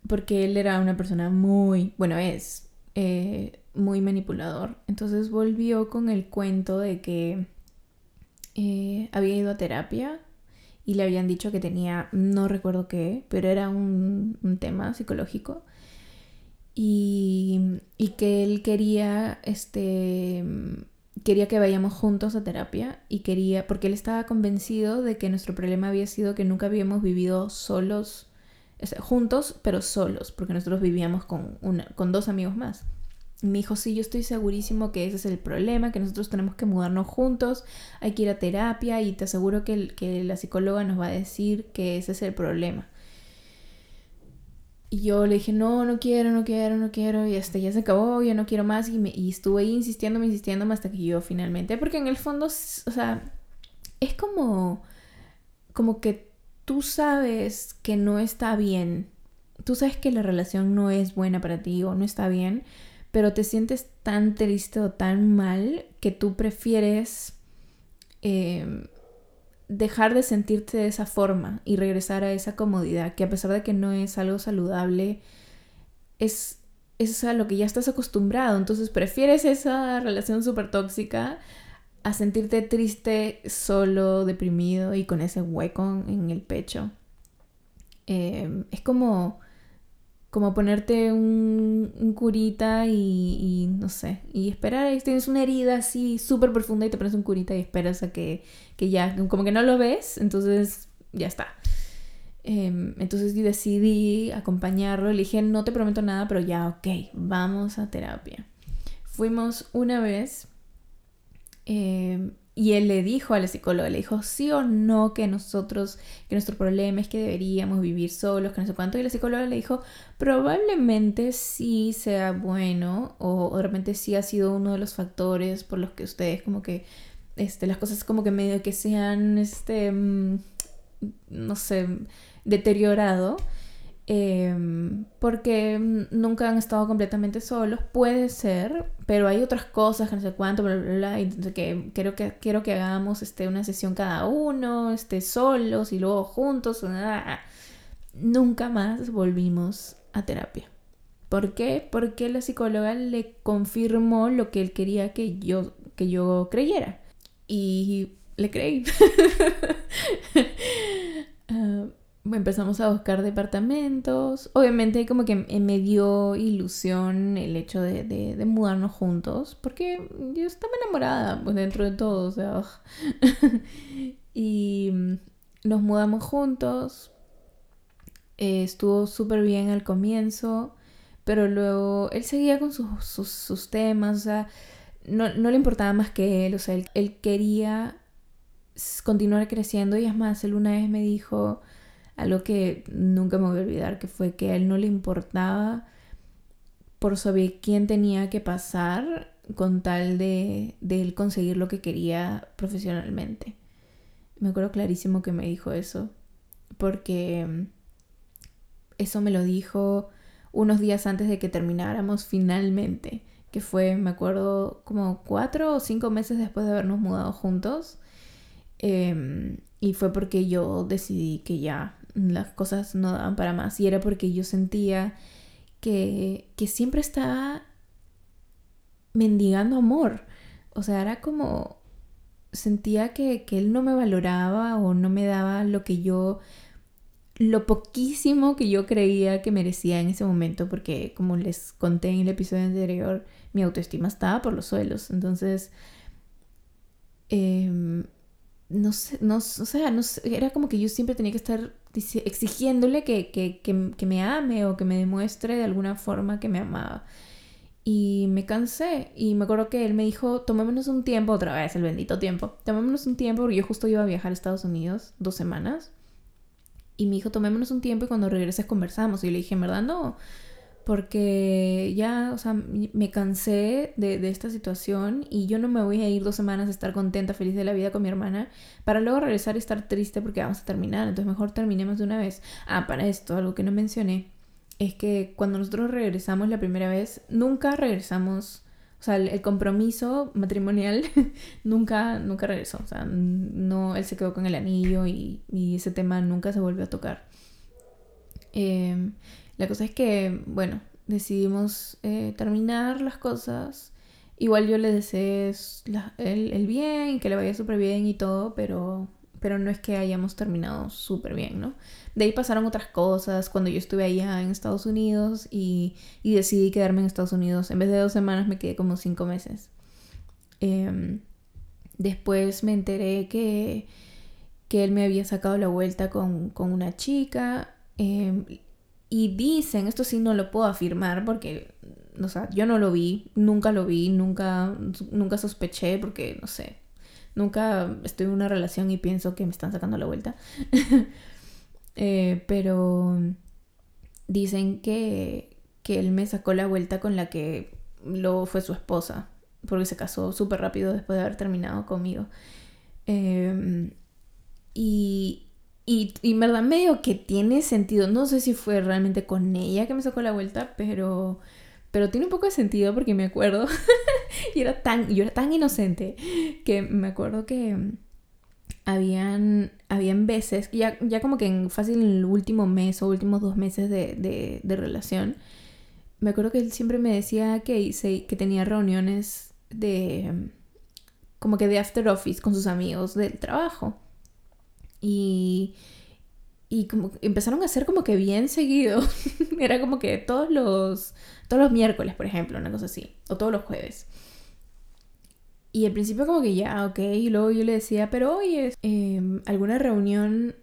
porque él era una persona muy, bueno, es eh, muy manipulador. Entonces volvió con el cuento de que eh, había ido a terapia y le habían dicho que tenía, no recuerdo qué, pero era un, tema psicológico. Y, y, que él quería, este, quería que vayamos juntos a terapia y quería, porque él estaba convencido de que nuestro problema había sido que nunca habíamos vivido solos, juntos, pero solos, porque nosotros vivíamos con, una, con dos amigos más. Me dijo, sí, yo estoy segurísimo que ese es el problema, que nosotros tenemos que mudarnos juntos, hay que ir a terapia y te aseguro que, que la psicóloga nos va a decir que ese es el problema. Y yo le dije, no, no quiero, no quiero, no quiero, y hasta ya se acabó, ya no quiero más, y, me, estuve ahí insistiendo, insistiendo hasta que yo finalmente, porque en el fondo, o sea, es como, como que tú sabes que no está bien, tú sabes que la relación no es buena para ti o no está bien, pero te sientes tan triste o tan mal que tú prefieres em, dejar de sentirte de esa forma y regresar a esa comodidad, que a pesar de que no es algo saludable, es, es a lo que ya estás acostumbrado. Entonces prefieres esa relación súper tóxica a sentirte triste, solo, deprimido y con ese hueco en el pecho. Em, es como, como ponerte un, curita y, no sé, y esperar, y tienes una herida así súper profunda y te pones un curita y esperas a que, que ya, como que no lo ves, entonces ya está. Em, entonces decidí acompañarlo, le dije, no te prometo nada, pero ya, ok, vamos a terapia. Fuimos una vez em, y él le dijo a la psicóloga, le dijo sí o no que nosotros, que nuestro problema es que deberíamos vivir solos, que no sé cuánto. Y la psicóloga le dijo, probablemente sí sea bueno o, de repente sí ha sido uno de los factores por los que ustedes como que, este, las cosas como que medio que se han, este, mm, no sé, deteriorado. Em, porque nunca han estado completamente solos, puede ser, pero hay otras cosas que no sé cuánto, bla, bla, bla, y que quiero que, quiero que hagamos este, una sesión cada uno, este, solos y luego juntos. Nunca más volvimos a terapia. ¿Por qué? Porque la psicóloga le confirmó lo que él quería que yo, que yo creyera. Y le creí. uh, (laughs) empezamos a buscar departamentos. Obviamente como que me dio ilusión el hecho de, mudarnos juntos, porque yo estaba enamorada pues, dentro de todo, o sea, (laughs) y nos mudamos juntos. Eh, estuvo súper bien al comienzo, pero luego él seguía con sus, sus, temas, o sea, no, no, le importaba más que él, o sea, él, él quería continuar creciendo y es más, él una vez me dijo, algo que nunca me voy a olvidar, que fue que a él no le importaba por sobre quién tenía que pasar con tal de, de él conseguir lo que quería profesionalmente. Me acuerdo clarísimo que me dijo eso, porque mm, eso me lo dijo unos días antes de que termináramos finalmente, que fue, me acuerdo, como cuatro o cinco meses después de habernos mudado juntos. Em, y fue porque yo decidí que ya las cosas no daban para más. Y era porque yo sentía que, que siempre estaba mendigando amor. O sea, era como sentía que, que, él no me valoraba o no me daba lo que yo, lo poquísimo que yo creía que merecía en ese momento, porque como les conté en el episodio anterior, mi autoestima estaba por los suelos. Entonces, eh, no sé, no, o sea, no era como que yo siempre tenía que estar exigiéndole que, que, que, me ame o que me demuestre de alguna forma que me amaba. Y me cansé y me acuerdo que él me dijo, tomémonos un tiempo, otra vez el bendito tiempo, tomémonos un tiempo porque yo justo iba a viajar a Estados Unidos dos semanas. Y me dijo, tomémonos un tiempo y cuando regreses conversamos. Y yo le dije, en verdad no, porque ya, o sea, me cansé de, de, esta situación y yo no me voy a ir dos semanas a estar contenta, feliz de la vida con mi hermana, para luego regresar y estar triste porque vamos a terminar, entonces mejor terminemos de una vez. Ah, para esto, algo que no mencioné, es que cuando nosotros regresamos la primera vez, nunca regresamos, o sea, el, compromiso matrimonial (laughs) nunca, nunca regresó, o sea, no, él se quedó con el anillo y, y ese tema nunca se volvió a tocar. Eh, la cosa es que, bueno, decidimos eh, terminar las cosas. Igual yo le deseé el, bien y que le vaya súper bien y todo, pero, pero no es que hayamos terminado súper bien, ¿no? De ahí pasaron otras cosas cuando yo estuve allá en Estados Unidos y, y decidí quedarme en Estados Unidos. En vez de dos semanas me quedé como cinco meses. Em, después me enteré que, que él me había sacado la vuelta con, con una chica. Eh, y dicen, esto sí no lo puedo afirmar porque, o sea, yo no lo vi, nunca lo vi, nunca, nunca sospeché porque, no sé, nunca estoy en una relación y pienso que me están sacando la vuelta. (laughs) Eh, pero dicen que, que él me sacó la vuelta con la que luego fue su esposa, porque se casó súper rápido después de haber terminado conmigo. Em, y, y, y en verdad medio que tiene sentido. No sé si fue realmente con ella que me sacó la vuelta, pero, pero tiene un poco de sentido porque me acuerdo. (laughs) y era tan, yo era tan inocente que me acuerdo que habían, habían veces, ya, ya como que en fácil en el último mes o últimos dos meses de, de, relación, me acuerdo que él siempre me decía que, que tenía reuniones de como que de after office con sus amigos del trabajo. Y, y como empezaron a hacer como que bien seguido. (laughs) Era como que todos los, todos los miércoles, por ejemplo, una cosa así. O todos los jueves. Y al principio como que ya, ok, y luego yo le decía, pero oye, eh, alguna reunión,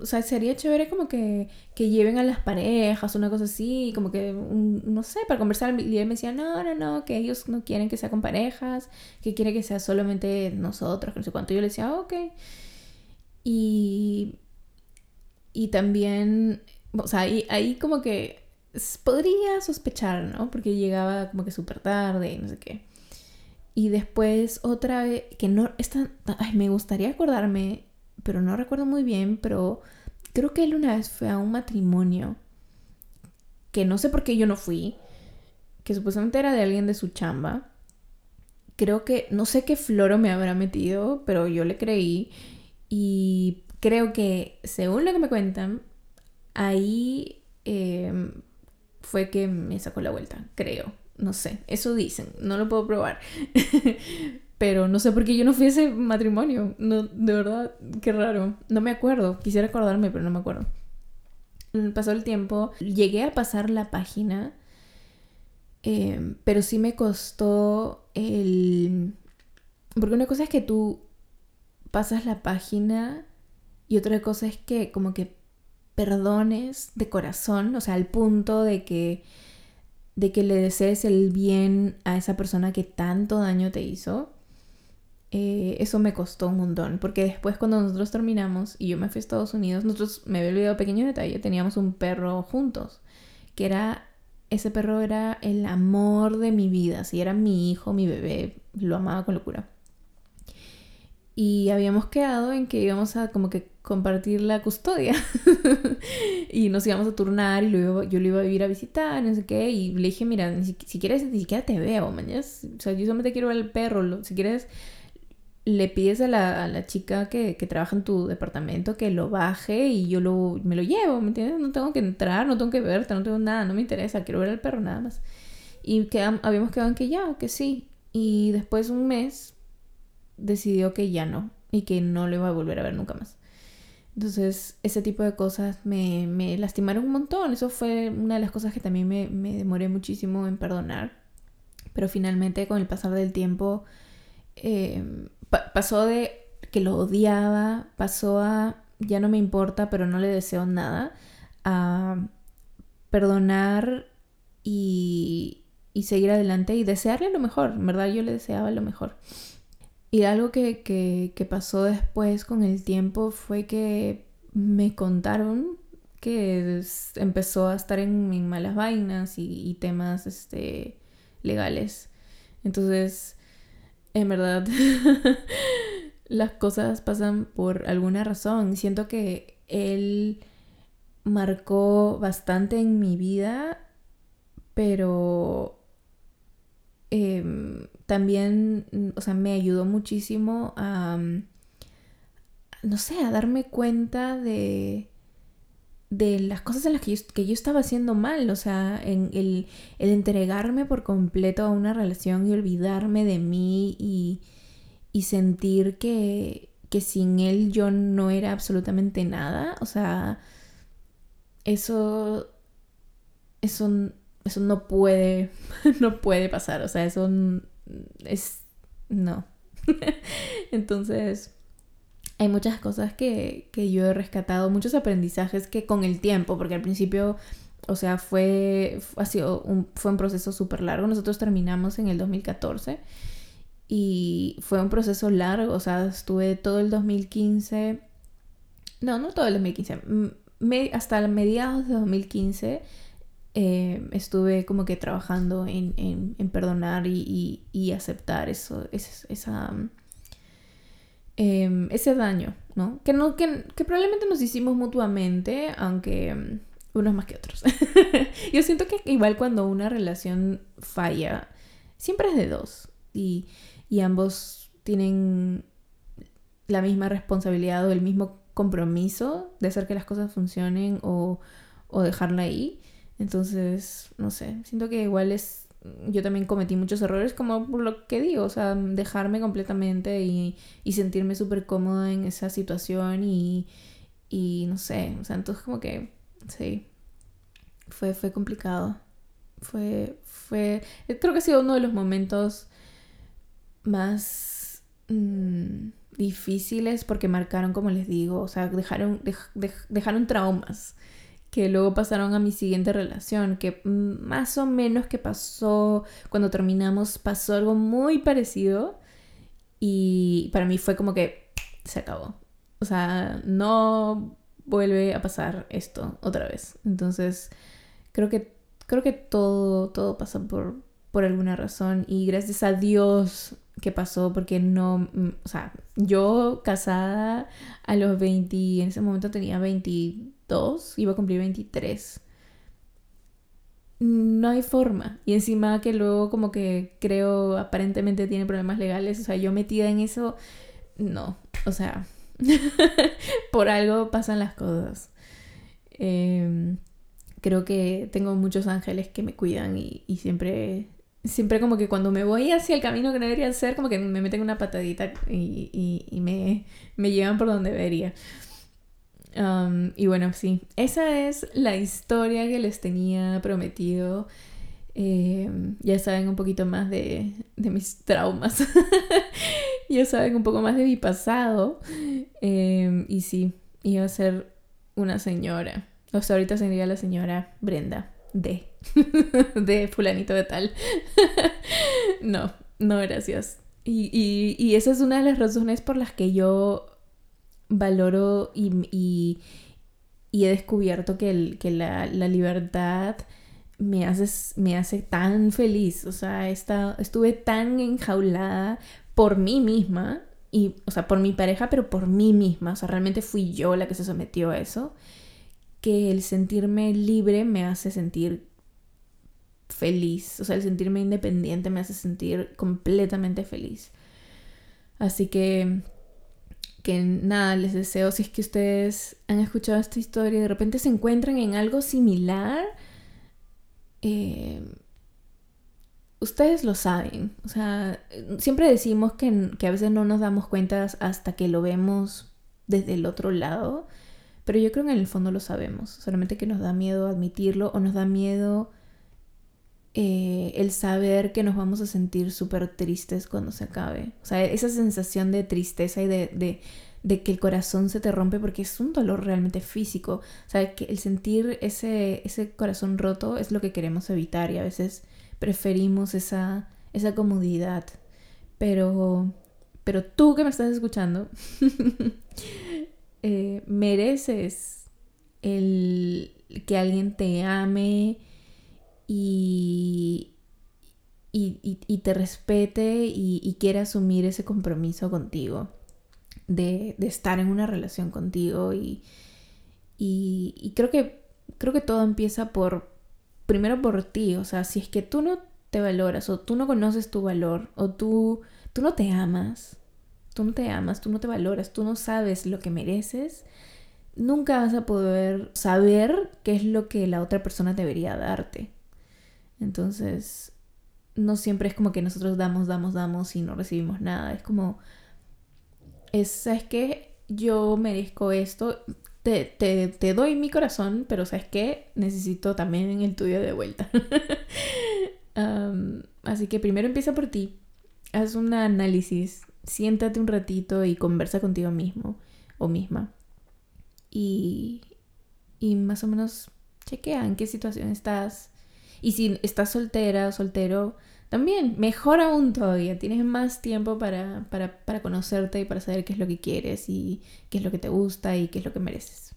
o sea, sería chévere como que, que lleven a las parejas, una cosa así, como que, no sé, para conversar. Y él me decía, no, no, no, que ellos no quieren que sea con parejas, que quiere que sea solamente nosotros, que no sé cuánto. Yo le decía, ok. Y, y también, o sea, ahí, ahí como que podría sospechar, ¿no? Porque llegaba como que súper tarde y no sé qué. Y después otra vez, que no, esta, ay, me gustaría acordarme, pero no recuerdo muy bien, pero creo que él una vez fue a un matrimonio, que no sé por qué yo no fui, que supuestamente era de alguien de su chamba. Creo que, no sé qué floro me habrá metido, pero yo le creí. Y creo que, según lo que me cuentan, ahí em, fue que me sacó la vuelta, creo. No sé, eso dicen, no lo puedo probar. (laughs) Pero no sé por qué yo no fui a ese matrimonio. No, de verdad, qué raro. No me acuerdo. Quisiera acordarme, pero no me acuerdo. Mm, pasó el tiempo. Llegué a pasar la página. Em, pero sí me costó el... Porque una cosa es que tú pasas la página y otra cosa es que como que perdones de corazón, o sea, al punto de que de que le desees el bien a esa persona que tanto daño te hizo, eh, eso me costó un montón. Porque después cuando nosotros terminamos y yo me fui a Estados Unidos, nosotros, me había olvidado pequeño detalle, teníamos un perro juntos, que era, ese perro era el amor de mi vida, si era mi hijo, mi bebé, lo amaba con locura. Y habíamos quedado en que íbamos a como que compartir la custodia. (laughs) y nos íbamos a turnar y luego yo lo iba a ir a visitar, no sé qué. Y le dije, mira, si, quieres, ni siquiera te veo, mañana. O sea, yo solamente quiero ver el perro. Si quieres, le pides a la, chica que, trabaja en tu departamento que lo baje y yo lo, me lo llevo, ¿me entiendes? No tengo que entrar, no tengo que verte, no tengo nada, no me interesa, quiero ver al perro nada más. Y habíamos quedado en que ya, que sí. Y después un mes decidió que ya no y que no lo iba a volver a ver nunca más. Entonces, ese tipo de cosas me, me lastimaron un montón. Eso fue una de las cosas que también me, me, demoré muchísimo en perdonar. Pero finalmente, con el pasar del tiempo, eh, pasó de que lo odiaba, pasó a ya no me importa, pero no le deseo nada, a perdonar y, y seguir adelante y desearle lo mejor. En verdad, yo le deseaba lo mejor. Y algo que, pasó después con el tiempo fue que me contaron que empezó a estar en, malas vainas y, temas este, legales. Entonces, en verdad, (laughs) las cosas pasan por alguna razón. Siento que él marcó bastante en mi vida, pero Em, también, mm, o sea, me ayudó muchísimo a, mm, no sé, a darme cuenta de, de las cosas en las que yo, que yo estaba haciendo mal, o sea, en el, el, entregarme por completo a una relación y olvidarme de mí y, y sentir que, que sin él yo no era absolutamente nada, o sea, eso, eso eso no puede, (laughs) no puede pasar, o sea, eso es, no. (laughs) Entonces, hay muchas cosas que, yo he rescatado, muchos aprendizajes que con el tiempo, porque al principio, o sea, fue, ha sido un, fue un proceso súper largo. Nosotros terminamos en el 2014 y fue un proceso largo, o sea, estuve todo el 2015, no, no todo el 2015, hasta mediados de 2015 eh, estuve como que trabajando en, en, perdonar y, y, aceptar eso, esa, em, ese daño, ¿no? Que, no que, que, probablemente nos hicimos mutuamente, aunque em, unos más que otros. (laughs) Yo siento que igual cuando una relación falla, siempre es de dos y, y ambos tienen la misma responsabilidad o el mismo compromiso de hacer que las cosas funcionen o, o dejarla ahí. Entonces, no sé, siento que igual es, yo también cometí muchos errores como por lo que digo, o sea, dejarme completamente y, y sentirme súper cómoda en esa situación y, y no sé, o sea, entonces como que, sí, fue, fue complicado. Fue, fue, creo que ha sido uno de los momentos más mm, difíciles porque marcaron, como les digo, o sea, dejaron, dejaron traumas que luego pasaron a mi siguiente relación, que más o menos que pasó cuando terminamos, pasó algo muy parecido y para mí fue como que se acabó. O sea, no vuelve a pasar esto otra vez. Entonces, creo que, creo que todo, todo pasa por, por alguna razón y gracias a Dios que pasó porque no, o sea, yo casada a los 20, en ese momento tenía 22, iba a cumplir 23. No hay forma. Y encima que luego como que creo aparentemente tiene problemas legales, o sea, yo metida en eso, no, o sea, (laughs) por algo pasan las cosas. Em, creo que tengo muchos ángeles que me cuidan y, siempre, siempre como que cuando me voy hacia el camino que debería ser, como que me meten una patadita y, me, me, llevan por donde debería. Y bueno, sí, esa es la historia que les tenía prometido. Em, ya saben un poquito más de, de mis traumas. (laughs) ya saben un poco más de mi pasado. Em, y sí, iba a ser una señora. O sea, ahorita sería la señora Brenda de, (laughs) de fulanito de tal. (laughs) no, no, gracias. Y, y, y, esa es una de las razones por las que yo valoro y, y, he descubierto que, el, que la, la, libertad me hace, me hace tan feliz. O sea, estuve tan enjaulada por mí misma, y, o sea, por mi pareja, pero por mí misma. O sea, realmente fui yo la que se sometió a eso. Que el sentirme libre me hace sentir feliz. O sea, el sentirme independiente me hace sentir completamente feliz. Así que, que nada, les deseo, si es que ustedes han escuchado esta historia y de repente se encuentran en algo similar, eh, ustedes lo saben. O sea, siempre decimos que, que, a veces no nos damos cuenta hasta que lo vemos desde el otro lado. Pero yo creo que en el fondo lo sabemos. Solamente que nos da miedo admitirlo o nos da miedo eh, el saber que nos vamos a sentir súper tristes cuando se acabe. O sea, esa sensación de tristeza y de, de, que el corazón se te rompe porque es un dolor realmente físico. O sea, que el sentir ese, ese corazón roto es lo que queremos evitar y a veces preferimos esa, esa comodidad. Pero, pero tú que me estás escuchando, (laughs) eh, mereces el que alguien te ame y, y, te respete y, quiera asumir ese compromiso contigo, de, de estar en una relación contigo y, y, creo que creo que todo empieza por primero por ti, o sea, si es que tú no te valoras o tú no conoces tu valor o tú, tú no te amas, tú no te amas, tú no te valoras, tú no sabes lo que mereces, nunca vas a poder saber qué es lo que la otra persona debería darte. Entonces, no siempre es como que nosotros damos, damos, damos y no recibimos nada. Es como, es, ¿sabes qué? Yo merezco esto, te, doy mi corazón, pero ¿sabes qué? Necesito también el tuyo de vuelta. (laughs) así que primero empieza por ti. Haz un análisis, siéntate un ratito y conversa contigo mismo o misma. Y, y más o menos chequea en qué situación estás. Y si estás soltera o soltero, también, mejor aún todavía, tienes más tiempo para, para, conocerte y para saber qué es lo que quieres y qué es lo que te gusta y qué es lo que mereces.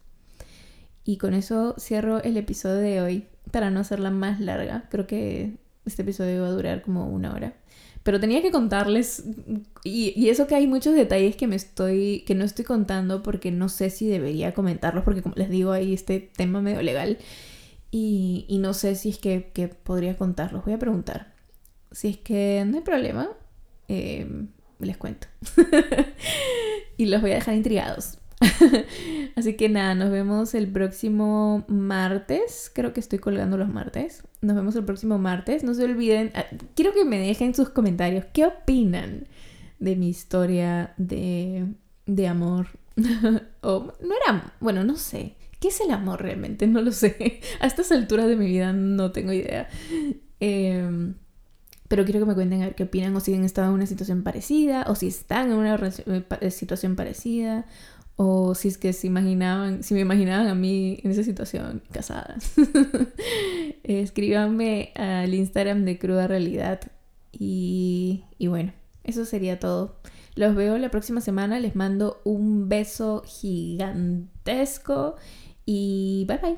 Y con eso cierro el episodio de hoy para no hacerla más larga. Creo que este episodio va a durar como una hora. Pero tenía que contarles, y, y, eso que hay muchos detalles que me estoy, que no estoy contando porque no sé si debería comentarlos, porque como les digo, hay este tema medio legal, y, no sé si es que, que podría contarlos. Voy a preguntar. Si es que no hay problema, eh, les cuento. (laughs) y los voy a dejar intrigados. (laughs) Así que nada, nos vemos el próximo martes. Creo que estoy colgando los martes. Nos vemos el próximo martes. No se olviden, ah, quiero que me dejen sus comentarios. ¿Qué opinan de mi historia de, de amor? (laughs) o no era, bueno, no sé. ¿Qué es el amor realmente? No lo sé. (laughs) A estas alturas de mi vida no tengo idea. Em, pero quiero que me cuenten a ver qué opinan o si han estado en una situación parecida o si están en una eh, situación parecida o si es que se imaginaban, si me imaginaban a mí en esa situación casada. (laughs) Escríbanme al Instagram de Cruda Realidad y, y bueno, eso sería todo. Los veo la próxima semana, les mando un beso gigantesco y bye bye.